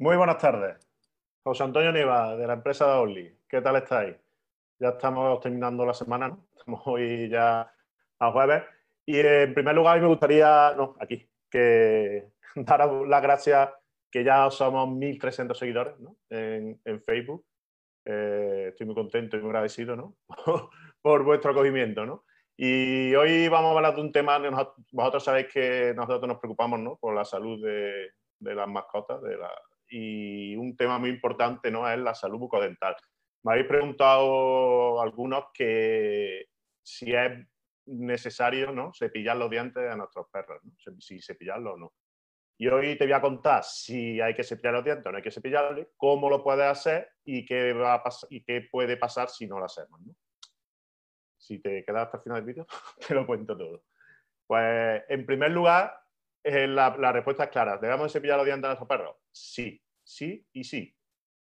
Muy buenas tardes. José Antonio Niva, de la empresa de Oli. ¿Qué tal estáis? Ya estamos terminando la semana, ¿no? Estamos hoy ya a jueves. Y en primer lugar, me gustaría, no, aquí, que dar las gracias que ya somos 1.300 seguidores ¿no? en, Facebook. Eh, estoy muy contento y muy agradecido ¿no? por vuestro acogimiento. ¿no? Y hoy vamos a hablar de un tema que vosotros sabéis que nosotros nos preocupamos ¿no? por la salud de, de las mascotas de la, y un tema muy importante ¿no? es la salud bucodental. Me habéis preguntado algunos que si es necesario ¿no? cepillar los dientes a nuestros perros, si cepillarlos o no. Y hoy te voy a contar si hay que cepillar los dientes o no hay que cepillarle, cómo lo puedes hacer y qué, va a y qué puede pasar si no lo hacemos. Si te quedas hasta el final del vídeo, te lo cuento todo. Pues en primer lugar, eh, la, respuesta es clara. ¿Debemos cepillar los dientes a nuestros perros? Sí, sí y sí.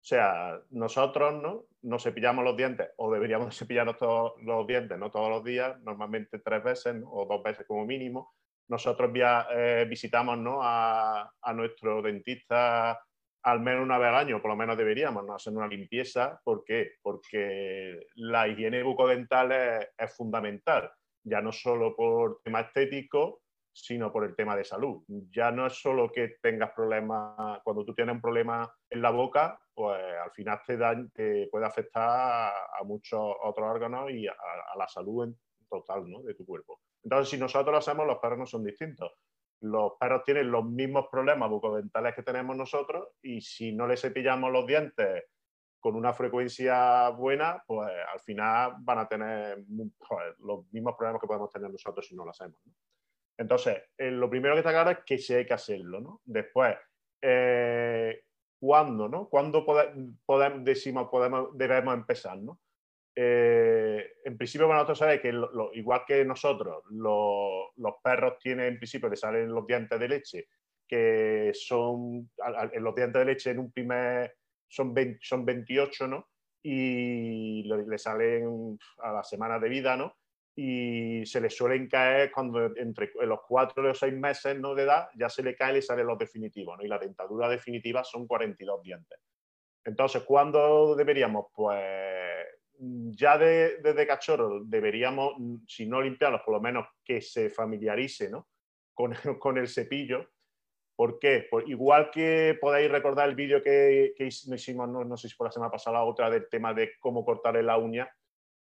O sea, nosotros ¿no? nos cepillamos los dientes o deberíamos cepillarnos todos los dientes, no todos los días, normalmente tres veces o dos veces como mínimo. Nosotros eh, visitamos ¿no? a, nuestro dentista al menos una vez al año, por lo menos deberíamos ¿no? hacer una limpieza. ¿Por qué? Porque la higiene bucodental es, es fundamental, ya no solo por tema estético, sino por el tema de salud. Ya no es solo que tengas problemas, cuando tú tienes un problema en la boca, pues al final te, puede afectar a, muchos otros órganos y a, la salud en total ¿no? de tu cuerpo. Entonces, si nosotros lo hacemos, los perros no son distintos. Los perros tienen los mismos problemas bucodentales que tenemos nosotros y si no les cepillamos los dientes con una frecuencia buena, pues al final van a tener pues, los mismos problemas que podemos tener nosotros si no lo hacemos. Entonces, eh, lo primero que está claro es que sí hay que hacerlo, ¿no? Después, eh, ¿cuándo, no? ¿Cuándo podemos, decimos, podemos, debemos empezar, no? Eh, en principio, bueno, nosotros sabéis que igual que nosotros, los perros tienen, en principio, le salen los dientes de leche, que son, los dientes de leche en un primer, son, son 28, ¿no? Y le, salen a la semana de vida, ¿no? Y se le suelen caer cuando entre los cuatro los seis meses ¿no? de edad ya se le cae y le salen los definitivos, ¿no? y la dentadura definitiva son 42 dientes. Entonces, ¿cuándo deberíamos? Pues ya desde cachorro deberíamos, si no limpiarlos, por lo menos que se familiarice ¿no? con, con el cepillo. ¿Por qué? Pues igual que podéis recordar el vídeo que, que hicimos, no, no, sé si por la semana pasada, otra del tema de cómo cortarle la uña,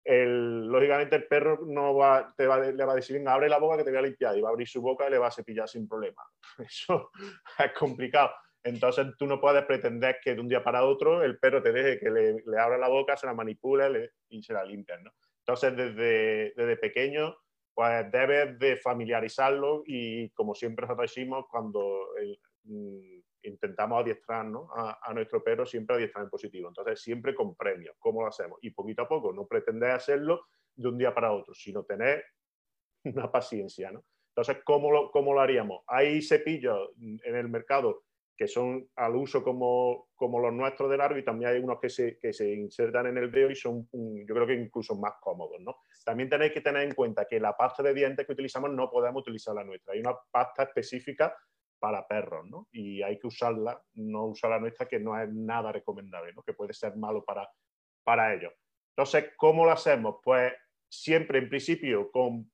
lógicamente el perro no va, te va, le va a decir, venga, abre la boca que te voy a limpiar, y va a abrir su boca y le va a cepillar sin problema. Eso es complicado. Entonces tú no puedes pretender que de un día para otro el perro te deje que le, le abra la boca, se la manipule y se la limpie. ¿no? Entonces desde, desde pequeño pues debes de familiarizarlo y como siempre nosotros decimos, cuando el, mm, intentamos adiestrar a, nuestro perro siempre adiestrar en positivo. Entonces, siempre con premios. ¿Cómo lo hacemos? Y poquito a poco, no pretender hacerlo de un día para otro, sino tener una paciencia. ¿no? Entonces, ¿cómo lo, ¿cómo lo haríamos? Hay cepillos en el mercado que son al uso como, como los nuestros del árbol y también hay unos que se, que se insertan en el dedo y son, yo creo que incluso más cómodos. ¿no? También tenéis que tener en cuenta que la pasta de dientes que utilizamos no podemos utilizar la nuestra. Hay una pasta específica para perros, ¿no? Y hay que usarla, no usar la nuestra, que no es nada recomendable, ¿no? Que puede ser malo para, para ellos. Entonces, ¿cómo lo hacemos? Pues siempre, en principio, con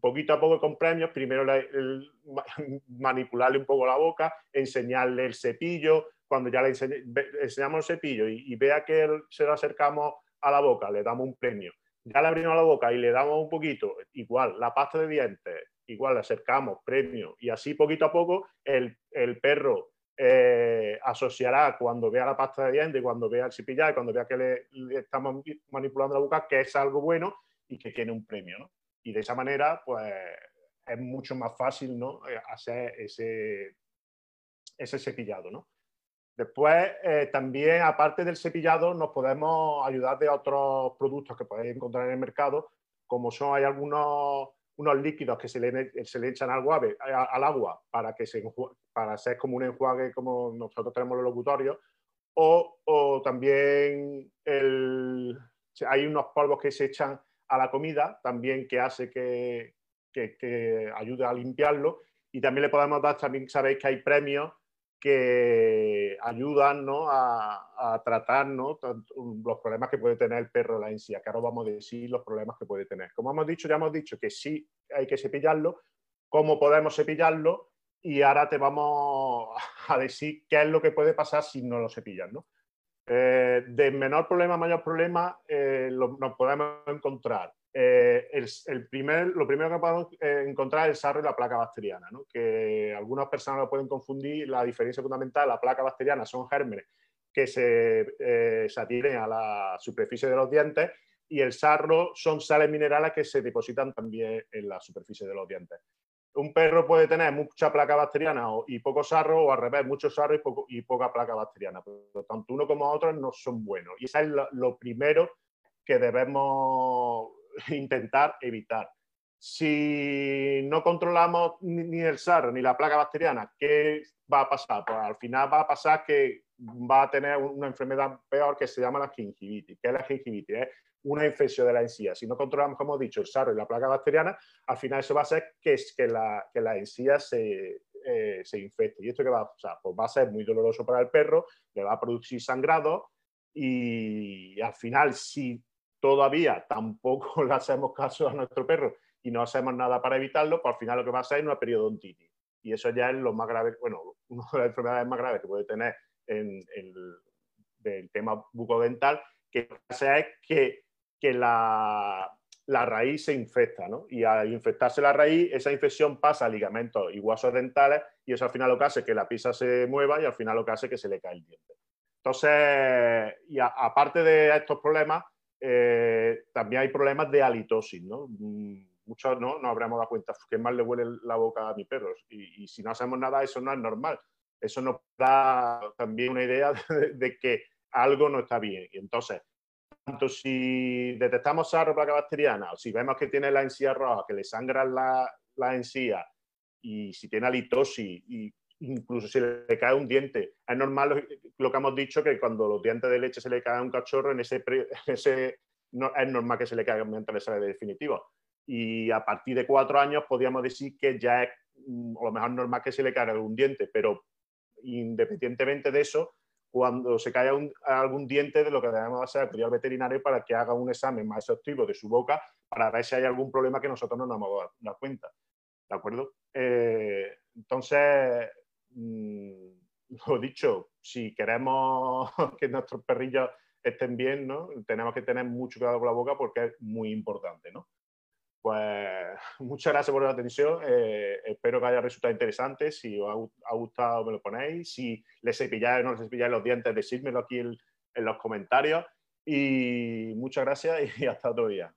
poquito a poco con premios, primero manipularle un poco la boca, enseñarle el cepillo, cuando ya le enseñamos el cepillo y, vea que se lo acercamos a la boca, le damos un premio. Ya le abrimos la boca y le damos un poquito, igual, la pasta de dientes, igual acercamos premio y así poquito a poco el, perro eh, asociará cuando vea la pasta de dientes, cuando vea el cepillar, cuando vea que le, estamos manipulando la boca, que es algo bueno y que tiene un premio. ¿no? Y de esa manera, pues es mucho más fácil ¿no? Eh, hacer ese, ese cepillado. ¿no? Después, eh, también, aparte del cepillado, nos podemos ayudar de otros productos que podéis encontrar en el mercado, como son, hay algunos unos líquidos que se le, se le echan al, al agua para, que se, para ser como un enjuague como nosotros tenemos los locutorios, o, o también el, hay unos polvos que se echan a la comida también que hace que, que, que, ayude a limpiarlo y también le podemos dar, también sabéis que hay premios que ayudan a, tratar los problemas que puede tener el perro la encía, que ahora vamos a decir los problemas que puede tener. Como hemos dicho, ya hemos dicho que sí hay que cepillarlo, cómo podemos cepillarlo y ahora te vamos a decir qué es lo que puede pasar si no lo cepillas. ¿no? Eh, de menor problema a mayor problema eh, nos podemos encontrar eh, el, primer, lo primero que podemos eh, encontrar es el sarro y la placa bacteriana, que algunas personas lo pueden confundir. La diferencia fundamental, la placa bacteriana son gérmenes que se, eh, se adhieren a la superficie de los dientes y el sarro son sales minerales que se depositan también en la superficie de los dientes. Un perro puede tener mucha placa bacteriana y poco sarro, o al revés, mucho sarro y, poco, y poca placa bacteriana. Por tanto, uno como otro no son buenos. Y eso es lo primero que debemos intentar evitar. Si no controlamos ni el SARS ni la plaga bacteriana, ¿qué va a pasar? Pues al final va a pasar que va a tener una enfermedad peor que se llama la gingivitis. ¿Qué es la gingivitis? Una infección de la encía. Si no controlamos, como he dicho, el SARS y la plaga bacteriana, al final eso va a ser que, que, la, que la encía se, eh, se infecte. ¿Y esto qué va a pasar? Pues va a ser muy doloroso para el perro, le va a producir sangrado y al final, si todavía tampoco le hacemos caso a nuestro perro y no hacemos nada para evitarlo, pues al final lo que va a ser es una periodontitis. Y eso ya es lo más grave, bueno, una de las enfermedades más graves que puede tener en, el tema bucodental, que hace es que, que la, la, raíz se infecta, ¿no? Y al infectarse la raíz, esa infección pasa a ligamentos y huesos dentales y eso al final lo que hace que la pisa se mueva y al final lo que hace que se le cae el diente. Entonces, y aparte de estos problemas, eh, también hay problemas de halitosis, ¿no? Mm, muchos no nos habremos dado cuenta que mal le huele la boca a mi perro y, si no hacemos nada eso no es normal. Eso nos da también una idea de, que algo no está bien. Y entonces, tanto si detectamos sarro placa bacteriana o si vemos que tiene la encía roja, que le sangra la, la encía y si tiene halitosis y incluso si le cae un diente. Es normal lo, que hemos dicho, que cuando los dientes de leche se le cae a un cachorro, en ese, ese no, es normal que se le caiga mientras le de definitivo. Y a partir de cuatro años podríamos decir que ya es mm, a lo mejor normal que se le caiga algún diente, pero independientemente de eso, cuando se cae algún diente, de lo que debemos hacer pedir al veterinario para que haga un examen más exhaustivo de su boca para ver si hay algún problema que nosotros no nos hemos dado cuenta. ¿De acuerdo? Eh, entonces, Mm, lo dicho, si queremos que nuestros perrillos estén bien, ¿no? tenemos que tener mucho cuidado con la boca porque es muy importante. ¿no? Pues muchas gracias por la atención. Eh, espero que haya resultado interesante. Si os ha, gustado, me lo ponéis. Si les cepilláis o no les cepilláis los dientes, decídmelo aquí en, en los comentarios. Y muchas gracias y hasta otro día.